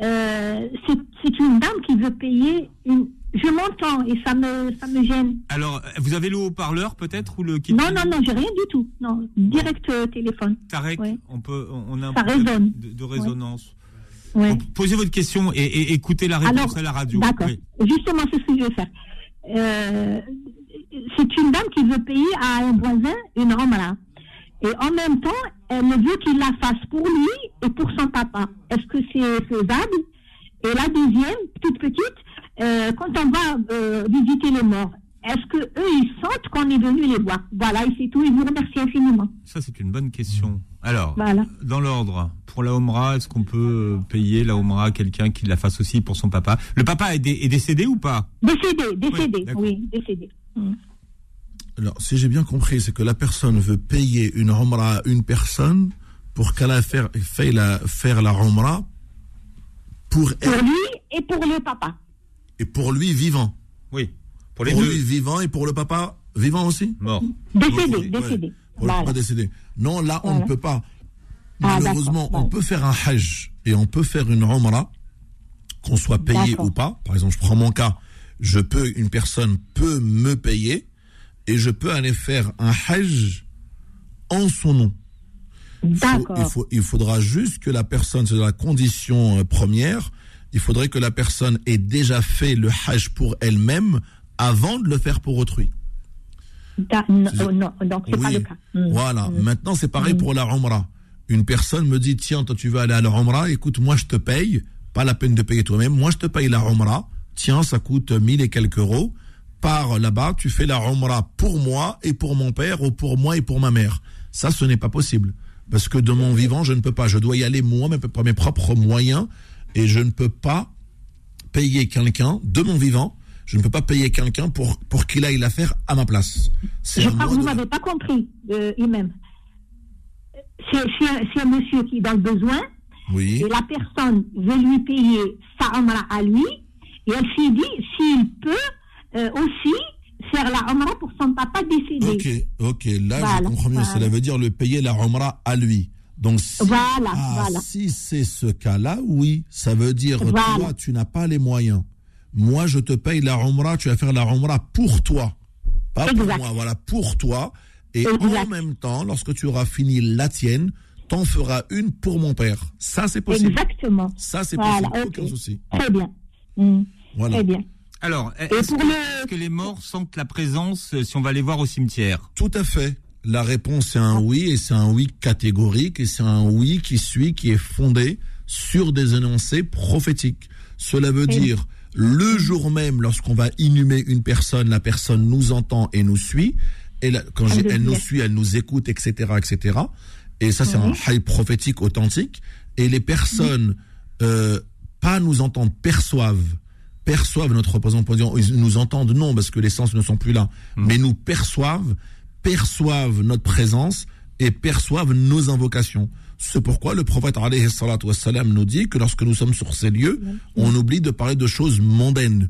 c'est une dame qui veut payer une, je m'entends et ça me, ça me gêne. Alors, vous avez le haut-parleur peut-être ou le Non, non, non, j'ai rien du tout. Non, direct téléphone. Tarek, on peut, on a un ça résonne. De, résonance. Posez votre question et, écoutez la réponse à la radio. D'accord. Justement, c'est ce que je vais faire c'est une dame qui veut payer à un voisin une Omra. Et en même temps, elle veut qu'il la fasse pour lui et pour son papa. Est-ce que c'est faisable? Et la deuxième, toute petite, euh, quand on va euh, visiter les morts, est-ce que eux ils sentent qu'on est venu les voir? Voilà, et c'est tout. Ils vous remercie infiniment. Ça, c'est une bonne question. Alors, dans l'ordre, pour la Omra, est-ce qu'on peut payer la Omra à quelqu'un qui la fasse aussi pour son papa? Le papa est, décédé ou pas? Décédé, décédé, oui, décédé. Mm. Alors, si j'ai bien compris, c'est que la personne veut payer une Umrah à une personne pour qu'elle ait fait, la, faire la Umrah pour elle. Pour lui et pour le papa. Et pour lui vivant. Oui. Pour, les lui vivant et pour le papa vivant aussi? Mort. Décédé, décédé. Le papa décédé. Non, là, on ne peut pas. Ah, Malheureusement, on peut faire un Hajj et on peut faire une Umrah, qu'on soit payé ou pas. Par exemple, je prends mon cas. Je peux, une personne peut me payer et je peux aller faire un Hajj en son nom. D'accord. Il, faudra juste que la personne, c'est la condition euh, première, il faudrait que la personne ait déjà fait le Hajj pour elle-même avant de le faire pour autrui. Non, oh, non, donc c'est pas le cas. Hmm. Voilà. Hmm. Maintenant, c'est pareil pour la Umrah. Une personne me dit, tiens, toi tu veux aller à la Umrah, écoute, moi je te paye, pas la peine de payer toi-même, moi je te paye la Umrah, tiens, ça coûte 1000 et quelques euros, pars là-bas, tu fais la Umrah pour moi et pour mon père ou pour moi et pour ma mère. Ça, ce n'est pas possible. Parce que de mon vivant, je ne peux pas. Je dois y aller moi, mais par mes propres moyens. Et je ne peux pas payer quelqu'un de mon vivant. Je ne peux pas payer quelqu'un pour, pour qu'il aille la faire à ma place. Je crois que vous n'avez pas compris, euh, c'est un, monsieur qui est dans le besoin. Oui. Et la personne veut lui payer sa Omra à lui. Et elle s'est dit, s'il peut euh, aussi faire la Omra pour son papa décédé. Ok, ok. Là, je comprends mieux. Cela veut dire le payer la Omra à lui. Donc, si, voilà, ah, voilà. si c'est ce cas-là, oui, ça veut dire, toi, tu n'as pas les moyens. Moi, je te paye la Umrah, tu vas faire la Umrah pour toi. Pas pour moi, voilà, pour toi. Et en même temps, lorsque tu auras fini la tienne, t'en feras une pour mon père. Ça, c'est possible. Exactement. Ça, c'est possible. Aucun souci. Très bien. Hmm. Voilà. Très bien. Alors, est-ce que, que, les morts sentent la présence euh, si on va les voir au cimetière? Tout à fait. La réponse est un oui, et c'est un oui catégorique, et c'est un oui qui suit, qui est fondé sur des énoncés prophétiques. Cela veut dire, le jour même, lorsqu'on va inhumer une personne, la personne nous entend et nous suit, et quand elle nous suit, elle nous écoute, etc., etc. Et ça, c'est un high prophétique authentique. Et les personnes, euh, pas nous entendent, perçoivent, perçoivent notre représentation. Ils nous entendent non, parce que les sens ne sont plus là, hmm. mais nous perçoivent perçoivent notre présence et perçoivent nos invocations. C'est pourquoi le prophète wassalam, nous dit que lorsque nous sommes sur ces lieux, on oublie de parler de choses mondaines,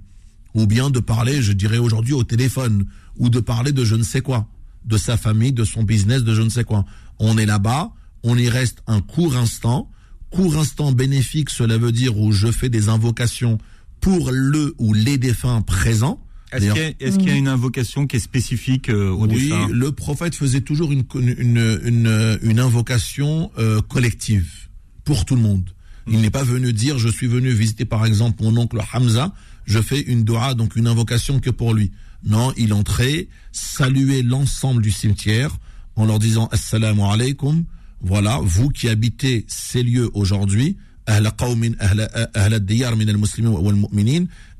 ou bien de parler, je dirais aujourd'hui, au téléphone, ou de parler de je ne sais quoi, de sa famille, de son business, de je ne sais quoi. On est là-bas, on y reste un court instant, court instant bénéfique, cela veut dire où je fais des invocations pour le ou les défunts présents, est-ce qu'il y, a une invocation qui est spécifique euh, au Oui, le prophète faisait toujours une, une, une, une invocation euh, collective pour tout le monde. Il n'est pas venu dire je suis venu visiter par exemple mon oncle Hamza, je fais une dua, donc une invocation que pour lui. Non, il entrait, saluait l'ensemble du cimetière en leur disant Assalamu alaikum. Voilà, vous qui habitez ces lieux aujourd'hui,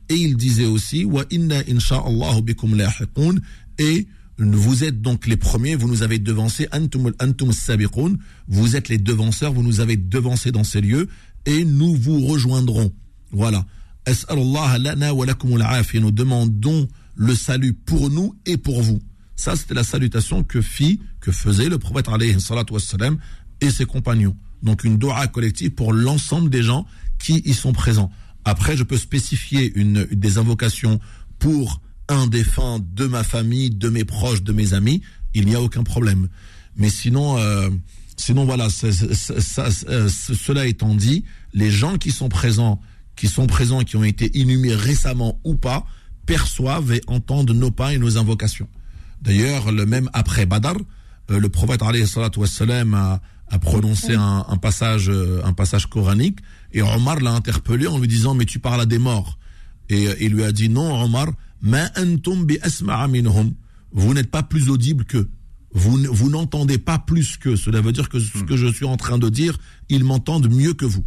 et il disait aussi, wa inna bikum et vous êtes donc les premiers, vous nous avez devancés, antum, antum vous êtes les devanceurs, vous nous avez devancés dans ces lieux, et nous vous rejoindrons. Voilà. Nous demandons le salut pour nous et pour vous. Ça, c'était la salutation que fit, que faisait le prophète et ses compagnons. Donc une dua collective pour l'ensemble des gens qui y sont présents. Après, je peux spécifier une, des invocations pour un défunt de ma famille, de mes proches, de mes amis. Il n'y a aucun problème. Mais sinon, euh, sinon voilà, euh, cela étant dit, les gens qui sont présents, qui sont présents, qui ont été inhumés récemment ou pas, perçoivent et entendent nos pas et nos invocations. D'ailleurs, le même après Badr, euh, le prophète a, a prononcé un, un, passage, un passage coranique et Omar l'a interpellé en lui disant, mais tu parles à des morts. Et euh, il lui a dit, non, Omar, ma Vous n'êtes pas plus audible qu'eux. Vous, vous n'entendez pas plus que. Cela veut dire que ce que je suis en train de dire, ils m'entendent mieux que vous.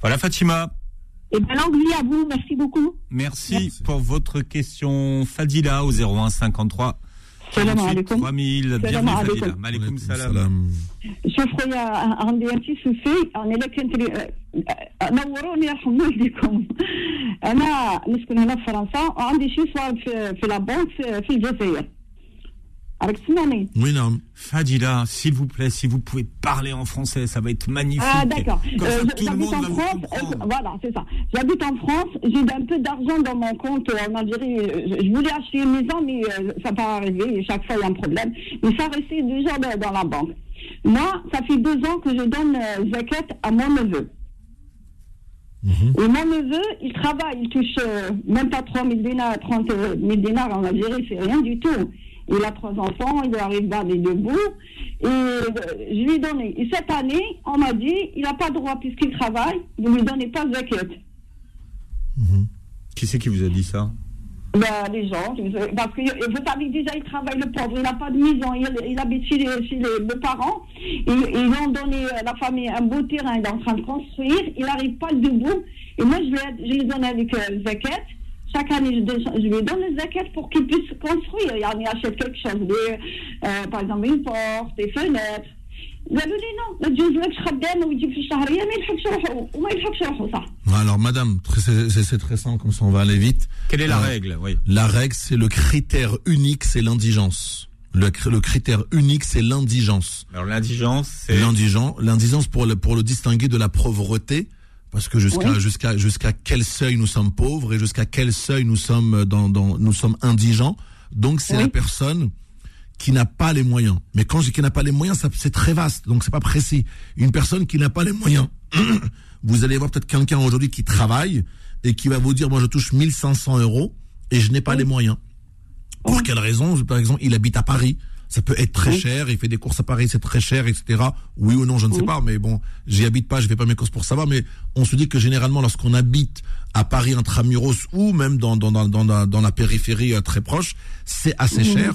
Voilà, Fatima. Et bien, à vous. Merci beaucoup. Merci, Merci, pour votre question. Fadila au 01 53 السلام عليكم 3000 السلام عليكم عليكم السلام شوف خويا عندي انتي سوسي انا الا كنت نوروني يرحم والديكم انا نسكن هنا في فرنسا وعندي شي صوالب في, في لابونك في الجزائر oui, non. Fadila, s'il vous plaît, si vous pouvez parler en français, ça va être magnifique. Ah, d'accord. Euh, J'habite en France. Euh, voilà, c'est ça. J'habite en France. J'ai un peu d'argent dans mon compte en Algérie. Je voulais acheter une maison, mais euh, ça n'a pas arrivé. Chaque fois, il y a un problème. Mais ça restait déjà dans la banque. Moi, ça fait deux ans que je donne euh, zakat à mon neveu. Mhm. Et mon neveu, il travaille, il touche euh, même pas 3 000 dinars, 30 000 dinars en Algérie, c'est rien du tout. Il a trois enfants, il arrive dans les deux bouts. Et euh, je lui ai donné. Et cette année, on m'a dit, il n'a pas droit, puisqu'il travaille, de ne lui donner pas de zakat. Mhm. Qui c'est qui vous a dit ça? Ben, les gens, parce que vous savez déjà, il travaille le pauvre, il n'a pas de maison, il, habite chez, les, chez les, parents, ils, ils ont donné à la famille un beau terrain, il est en train de construire, il n'arrive pas debout, et moi je lui, je lui donne avec euh, chaque année, je, lui donne le zakat pour qu'il puisse construire. Il achète quelque chose, euh, par exemple une porte, des fenêtres. Alors madame, c'est très simple comme ça on va aller vite. Quelle est la euh, règle? La règle c'est le critère unique, c'est l'indigence. Le, critère unique, c'est l'indigence. Alors l'indigence, c'est l'indigence, l'indigence pour le pour le distinguer de la pauvreté, parce que jusqu'à jusqu'à jusqu'à quel seuil nous sommes pauvres et jusqu'à quel seuil nous sommes dans, dans nous sommes indigents. Donc c'est la personne qui n'a pas les moyens. Mais quand je dis qu'il n'a pas les moyens, c'est très vaste, donc c'est pas précis. Une personne qui n'a pas les moyens. vous allez voir peut-être quelqu'un aujourd'hui qui travaille et qui va vous dire, moi je touche 1500 euros et je n'ai pas les moyens. Pour quelle raison? Par exemple, il habite à Paris. Ça peut être très cher, il fait des courses à Paris, c'est très cher, etc. Oui ou non, je ne sais pas, mais bon, j'y habite pas, je fais pas mes courses pour savoir, mais on se dit que généralement, lorsqu'on habite à Paris intramuros ou même dans, dans, dans, dans, dans la périphérie euh, très proche, c'est assez cher.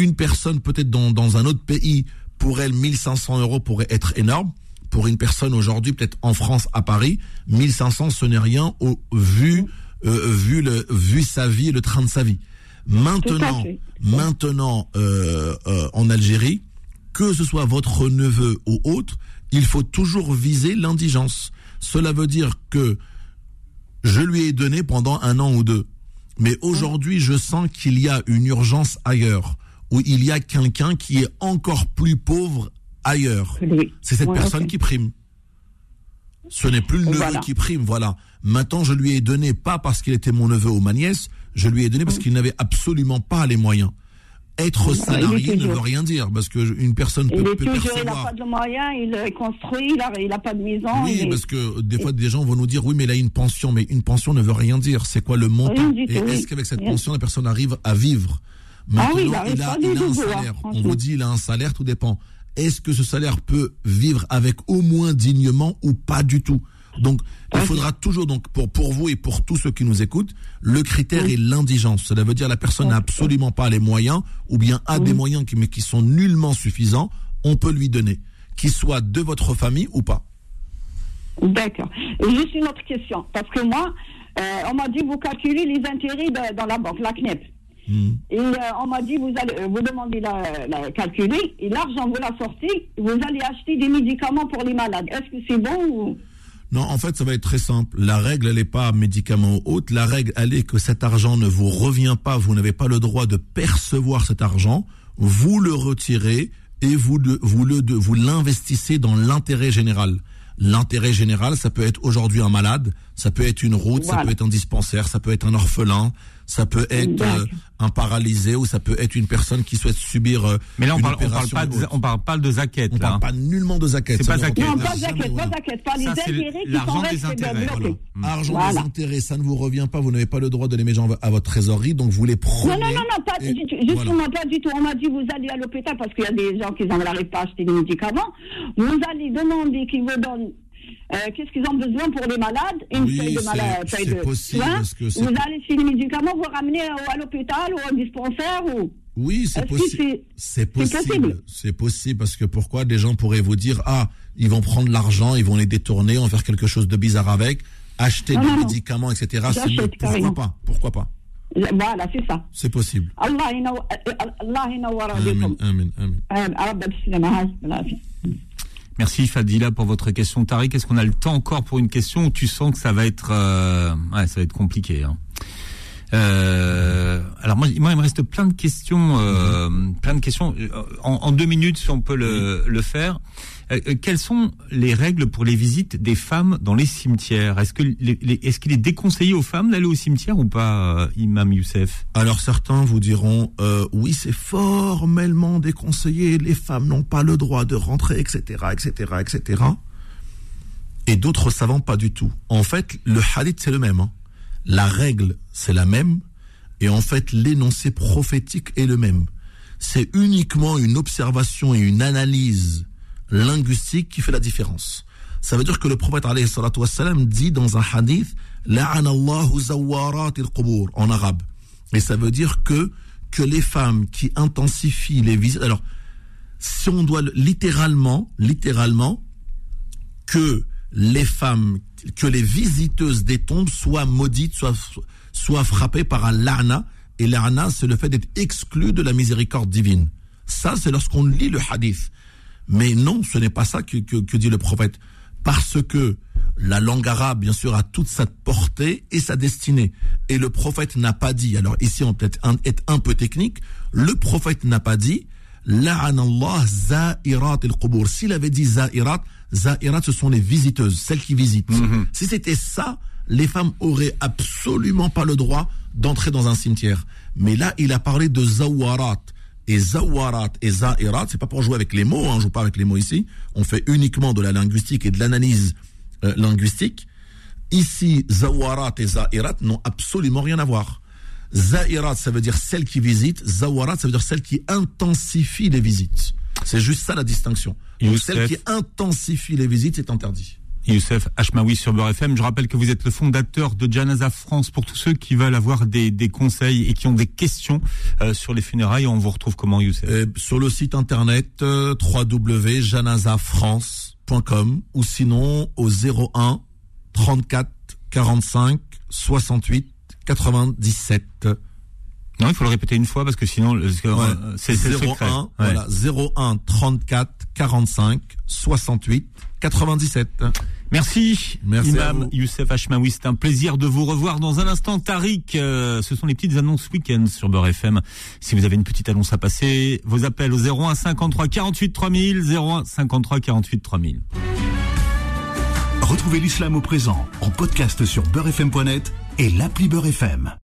Une personne peut-être dans, dans un autre pays, pour elle, 1500 euros pourrait être énorme. Pour une personne aujourd'hui, peut-être en France, à Paris, 1500, ce n'est rien au vu, euh, vu, le, vu sa vie et le train de sa vie. Maintenant, maintenant euh, euh, en Algérie, que ce soit votre neveu ou autre, il faut toujours viser l'indigence. Cela veut dire que je lui ai donné pendant un an ou deux. Mais aujourd'hui, je sens qu'il y a une urgence ailleurs, où il y a quelqu'un qui est encore plus pauvre ailleurs. C'est cette personne qui prime. Ce n'est plus le neveu qui prime, voilà. Maintenant, je lui ai donné pas parce qu'il était mon neveu ou ma nièce, je lui ai donné parce qu'il n'avait absolument pas les moyens. Être salarié ne veut rien dire parce que une personne peut, il est toujours, Il n'a pas de moyens, il est construit, il n'a pas de maison. Oui, parce que des fois des gens vont nous dire oui, mais il a une pension, mais une pension ne veut rien dire. C'est quoi le montant Et est-ce qu'avec cette pension la personne arrive à vivre Maintenant, ah oui, il, a, il a un salaire. On vous dit il a un salaire, tout dépend. Est-ce que ce salaire peut vivre avec au moins dignement ou pas du tout? Donc, il faudra toujours, donc, pour, pour vous et pour tous ceux qui nous écoutent, le critère est l'indigence. Cela veut dire la personne n'a absolument pas les moyens, ou bien a des moyens qui, mais qui sont nullement suffisants, on peut lui donner, qu'il soit de votre famille ou pas. D'accord. Juste une autre question, parce que moi, euh, on m'a dit vous calculez les intérêts dans la banque, la CNEP. Hmm. Et euh, on m'a dit, vous allez vous demandez la, la calculer, et l'argent, vous la sortez, vous allez acheter des médicaments pour les malades. Est-ce que c'est bon ou... Non, en fait, ça va être très simple. La règle, elle n'est pas médicament haute. La règle, elle est que cet argent ne vous revient pas. Vous n'avez pas le droit de percevoir cet argent. Vous le retirez et vous, vous le, vous l'investissez dans l'intérêt général. L'intérêt général, ça peut être aujourd'hui un malade, ça peut être une route, ça peut être un dispensaire, ça peut être un orphelin, ça peut être euh, un paralysé ou ça peut être une personne qui souhaite subir euh, Mais là on une parle, on parle pas de, on parle pas de zaquette on là. parle pas nullement de zaquette. C'est pas zaquette. Non, pas zaquette, pas zaquette, pas les intérêts qui sont restés intérêts. Voilà. Mmh. Argent des intérêts, ça ne vous revient pas, vous n'avez pas le droit de les mettre à votre trésorerie, donc vous les prenez. Non, non, non, non pas du tout, justement pas du tout. On m'a dit vous allez à l'hôpital parce qu'il y a des gens qui n'arrivent pas à acheter des médicaments. Vous allez demander qu'ils vous donnent euh, qu'est-ce qu'ils ont besoin pour les malades? Une feuille de malade, feuille de possible, Vous allez chez les médicaments, vous ramenez à l'hôpital ou au dispensaire ou oui, c'est possible. C'est possible. C'est possible parce que pourquoi des gens pourraient vous dire ah ils vont prendre l'argent, ils vont les détourner, on va faire quelque chose de bizarre avec, acheter des médicaments, etc. Pourquoi pas Pourquoi pas voilà, c'est ça. C'est possible. Allah. Merci Fadila pour votre question. Tariq, est-ce qu'on a le temps encore pour une question tu sens que ça va être, euh, ça va être compliqué hein? Euh, alors moi, moi, il me reste plein de questions, euh, plein de questions. En, en, deux minutes, si on peut le, le faire. Euh, euh, quelles sont les règles pour les visites des femmes dans les cimetières? Est-ce que est-ce qu'il est déconseillé aux femmes d'aller au cimetière ou pas, euh, Imam Youssef? Alors certains vous diront oui, c'est formellement déconseillé. Les femmes n'ont pas le droit de rentrer, etc., etc., etc. Et d'autres savants pas du tout. En fait, le hadith c'est le même. Hein. La règle c'est la même. Et en fait, l'énoncé prophétique est le même. C'est uniquement une observation et une analyse linguistique qui fait la différence. Ça veut dire que le prophète wassalam, dit dans un hadith en arabe. Et ça veut dire que, que les femmes qui intensifient les visites. Alors, si on doit littéralement, littéralement, que les femmes, que les visiteuses des tombes soient maudites, soient, soient frappées par un la'na. Et la'na, c'est le fait d'être exclu de la miséricorde divine. Ça, c'est lorsqu'on lit le hadith. Mais non, ce n'est pas ça que, que, dit le prophète. Parce que la langue arabe, bien sûr, a toute sa portée et sa destinée. Et le prophète n'a pas dit, alors ici on peut être un, être un peu technique, le prophète n'a pas dit, La'anallah za'irat al S'il avait dit za'irat, za'irat ce sont les visiteuses, celles qui visitent. Mhm. Si c'était ça, les femmes auraient absolument pas le droit d'entrer dans un cimetière. Mais là, il a parlé de zawarat. Et zawarat et za'irat, c'est pas pour jouer avec les mots, hein, on joue pas avec les mots ici. On fait uniquement de la linguistique et de l'analyse euh, linguistique. Ici, zawarat et za'irat n'ont absolument rien à voir. Za'irat, ça veut dire celle qui visite. Zawarat, ça veut dire celle qui intensifie les visites. C'est juste ça la distinction. Donc, celle qui intensifie les visites, c'est interdit. Youssef Hachmaoui sur Beurre FM. Je rappelle que vous êtes le fondateur de Janaza France. Pour tous ceux qui veulent avoir des, conseils et qui ont des questions euh, sur les funérailles, on vous retrouve comment, Youssef? Euh, Sur le site internet euh, www.janazafrance.com ou sinon au 01 34 45 68 97. Non, il faut le répéter une fois parce que sinon c'est 01 voilà 01 34 45 68 97. Merci, Merci Imam Youssef Hachmaoui. C'est un plaisir de vous revoir dans un instant. Tariq, euh, ce sont les petites annonces week-end sur Beurre FM. Si vous avez une petite annonce à passer, vos appels au 01 53 48 3000, 01 53 48 3000. Retrouvez l'islam au présent en podcast sur beurrefm.net et l'appli Beurre FM.